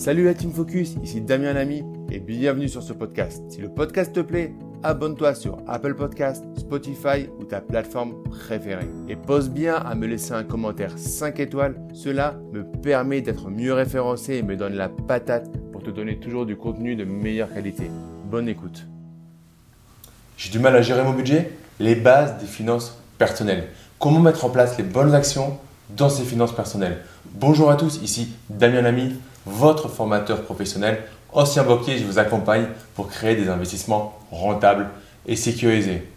Salut la Team Focus, ici Damien Lamy et bienvenue sur ce podcast. Si le podcast te plaît, abonne-toi sur Apple Podcast, Spotify ou ta plateforme préférée. Et pose bien à me laisser un commentaire 5 étoiles, cela me permet d'être mieux référencé et me donne la patate pour te donner toujours du contenu de meilleure qualité. Bonne écoute. J'ai du mal à gérer mon budget Les bases des finances personnelles. Comment mettre en place les bonnes actions dans ses finances personnelles? Bonjour à tous, ici Damien Lamy votre formateur professionnel. Ancien banquier, je vous accompagne pour créer des investissements rentables et sécurisés.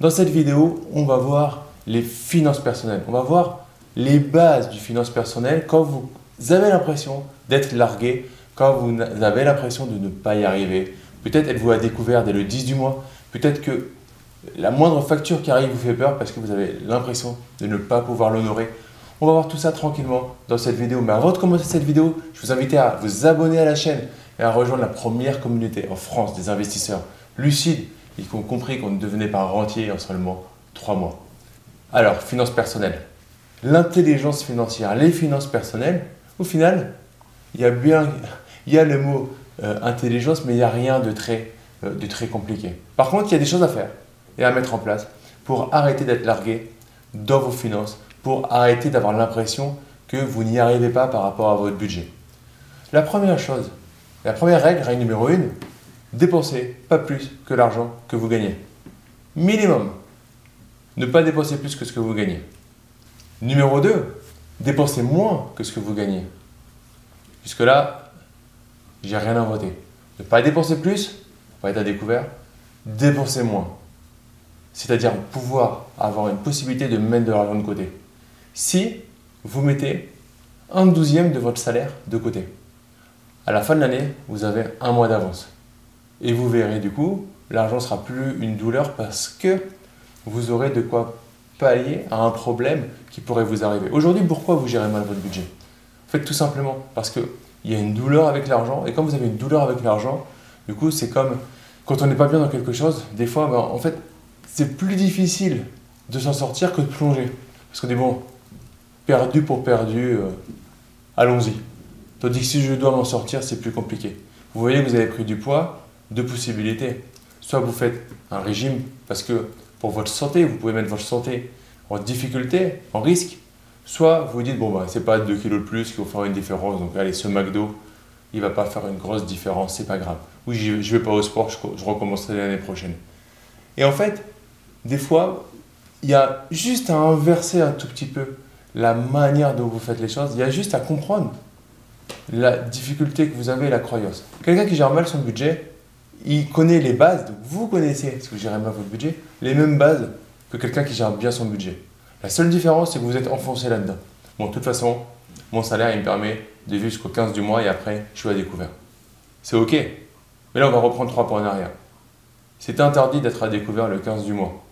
Dans cette vidéo, on va voir les finances personnelles. On va voir les bases du finance personnel quand vous avez l'impression d'être largué, quand vous avez l'impression de ne pas y arriver. Peut-être êtes-vous à découvert dès le 10 du mois. Peut-être que la moindre facture qui arrive vous fait peur parce que vous avez l'impression de ne pas pouvoir l'honorer. On va voir tout ça tranquillement dans cette vidéo. Mais avant de commencer cette vidéo, je vous invite à vous abonner à la chaîne et à rejoindre la première communauté en France des investisseurs lucides et qui ont compris qu'on ne devenait pas rentier en seulement trois mois. Alors, finances personnelles. L'intelligence financière, les finances personnelles, au final, il y a bien y a le mot euh, intelligence, mais il n'y a rien de très, euh, de très compliqué. Par contre, il y a des choses à faire et à mettre en place pour arrêter d'être largué dans vos finances, pour arrêter d'avoir l'impression que vous n'y arrivez pas par rapport à votre budget. La première chose, la première règle, règle numéro 1, dépensez pas plus que l'argent que vous gagnez. Minimum. Ne pas dépenser plus que ce que vous gagnez. Numéro 2, dépensez moins que ce que vous gagnez. Jusque-là, j'ai rien inventé. Ne pas dépenser plus, pas être à découvert, dépenser moins. C'est-à-dire pouvoir avoir une possibilité de mettre de l'argent de côté si vous mettez un douzième de votre salaire de côté. À la fin de l'année, vous avez un mois d'avance. Et vous verrez du coup, l'argent sera plus une douleur parce que vous aurez de quoi pallier à un problème qui pourrait vous arriver. Aujourd'hui, pourquoi vous gérez mal votre budget? En fait, tout simplement parce qu'il y a une douleur avec l'argent. Et quand vous avez une douleur avec l'argent, du coup, c'est comme quand on n'est pas bien dans quelque chose, des fois, ben, en fait, c'est plus difficile de s'en sortir que de plonger. Parce qu'on dit, bon, perdu pour perdu, euh, allons-y. Tandis que si je dois m'en sortir, c'est plus compliqué. Vous voyez vous avez pris du poids, deux possibilités. Soit vous faites un régime parce que pour votre santé, vous pouvez mettre votre santé en difficulté, en risque. Soit vous dites, bon, bah, c'est pas 2 kilos de plus qui vont faire une différence. Donc, allez, ce McDo, il va pas faire une grosse différence, c'est pas grave. Oui, je vais pas au sport, je recommencerai l'année prochaine. Et en fait, des fois, il y a juste à inverser un tout petit peu la manière dont vous faites les choses. Il y a juste à comprendre la difficulté que vous avez et la croyance. Quelqu'un qui gère mal son budget, il connaît les bases, donc vous connaissez, si vous gérez mal votre budget, les mêmes bases que quelqu'un qui gère bien son budget. La seule différence, c'est que vous êtes enfoncé là-dedans. Bon, de toute façon, mon salaire, il me permet de vivre jusqu'au 15 du mois et après, je suis à découvert. C'est OK. Mais là, on va reprendre trois points en arrière. C'est interdit d'être à découvert le 15 du mois.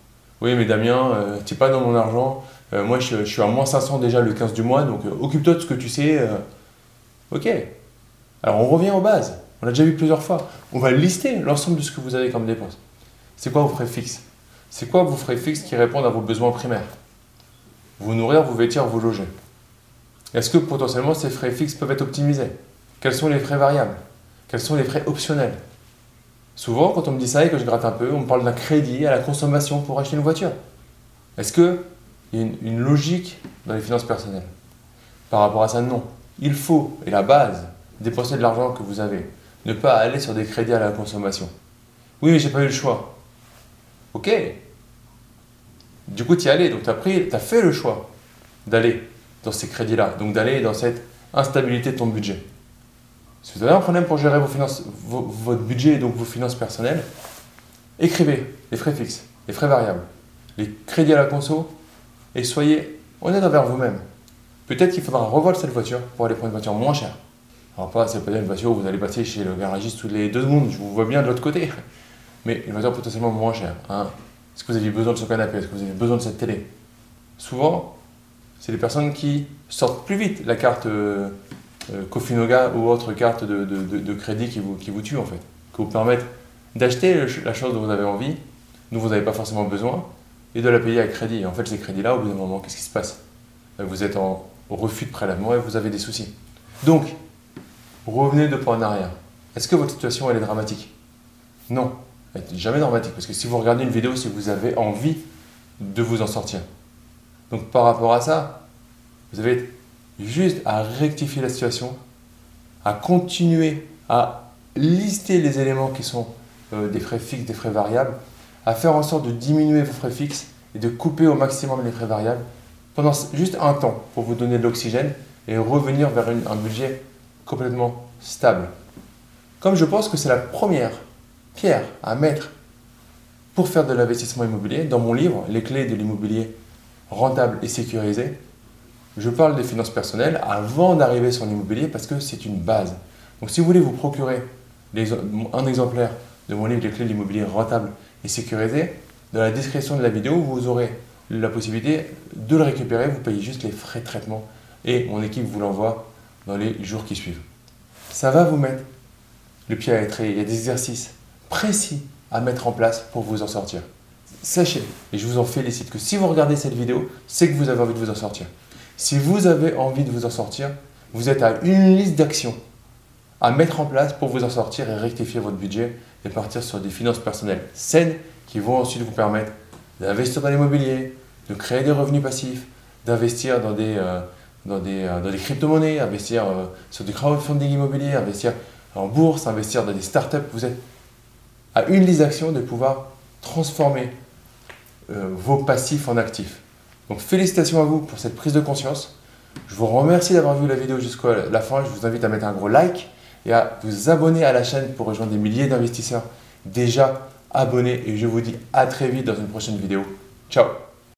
Oui, mais Damien, euh, tu n'es pas dans mon argent, euh, moi, je, suis à moins 500 déjà le 15 du mois, donc euh, occupe-toi de ce que tu sais. Euh. ok. Alors, on revient aux bases. On l'a déjà vu plusieurs fois. On va lister l'ensemble de ce que vous avez comme dépenses. C'est quoi vos frais fixes? C'est quoi vos frais fixes qui répondent à vos besoins primaires? Vous nourrir, vous vêtir, vous loger. Est-ce que potentiellement ces frais fixes peuvent être optimisés? Quels sont les frais variables? Quels sont les frais optionnels? Souvent, quand on me dit ça et que je gratte un peu, on me parle d'un crédit à la consommation pour acheter une voiture. Est-ce que il y a une, logique dans les finances personnelles. Par rapport à ça, non. Il faut, et la base, dépenser de l'argent que vous avez. Ne pas aller sur des crédits à la consommation. Oui, mais j'ai pas eu le choix. Ok. Du coup, tu y allé, donc tu as, pris, as fait le choix d'aller dans ces crédits-là, donc d'aller dans cette instabilité de ton budget. Si vous avez un problème pour gérer vos finances, votre budget et donc vos finances personnelles, écrivez les frais fixes, les frais variables, les crédits à la conso et soyez honnête envers vous-même. Peut-être qu'il faudra revoir cette voiture pour aller prendre une voiture moins chère. Alors pas, c'est pas une voiture où vous allez passer chez le garagiste toutes les deux secondes, je vous vois bien de l'autre côté. Mais une voiture potentiellement moins chère. Hein. Est-ce que vous avez besoin de ce canapé? Est-ce que vous avez besoin de cette télé? Souvent, c'est les personnes qui sortent plus vite la carte euh, euh Kofinoga ou autre carte de, de, de, crédit qui vous, qui vous tue en fait. Qui vous permettent d'acheter la chose dont vous avez envie, dont vous n'avez pas forcément besoin, et de la payer à crédit. En fait, ces crédits-là, au bout d'un moment, qu'est-ce qui se passe? Vous êtes en refus de prélèvement et vous avez des soucis. Donc, revenez deux pas en arrière. Est-ce que votre situation elle est dramatique? Non, elle n'est jamais dramatique parce que si vous regardez une vidéo, que vous avez envie de vous en sortir. Donc par rapport à ça, vous avez juste à rectifier la situation, à continuer à lister les éléments qui sont euh, des frais fixes, des frais variables, à faire en sorte de diminuer vos frais fixes et de couper au maximum les frais variables pendant juste un temps pour vous donner de l'oxygène et revenir vers un budget complètement stable. Comme je pense que c'est la première pierre à mettre pour faire de l'investissement immobilier, dans mon livre Les clés de l'immobilier rentable et sécurisé, je parle des finances personnelles avant d'arriver sur l'immobilier parce que c'est une base. Donc si vous voulez vous procurer un exemplaire de mon livre Les clés de l'immobilier rentable et sécurisé, dans la description de la vidéo, vous aurez la possibilité de le récupérer. Vous payez juste les frais de traitement et mon équipe vous l'envoie dans les jours qui suivent. Ça va vous mettre le pied à l'étrier. Il y a des exercices précis à mettre en place pour vous en sortir. Sachez, et je vous en félicite, que si vous regardez cette vidéo, c'est que vous avez envie de vous en sortir. Si vous avez envie de vous en sortir, vous êtes à une liste d'actions à mettre en place pour vous en sortir et rectifier votre budget et partir sur des finances personnelles saines qui vont ensuite vous permettre d'investir dans l'immobilier, de créer des revenus passifs, d'investir dans des, euh, dans des, euh, dans des crypto-monnaies, investir euh, sur du crowdfunding immobilier, investir en bourse, investir dans des startups. Vous êtes à une liste d'actions de pouvoir transformer vos passifs en actifs. Donc félicitations à vous pour cette prise de conscience. Je vous remercie d'avoir vu la vidéo jusqu'à la fin. Je vous invite à mettre un gros like et à vous abonner à la chaîne pour rejoindre des milliers d'investisseurs déjà abonnés. Et je vous dis à très vite dans une prochaine vidéo. Ciao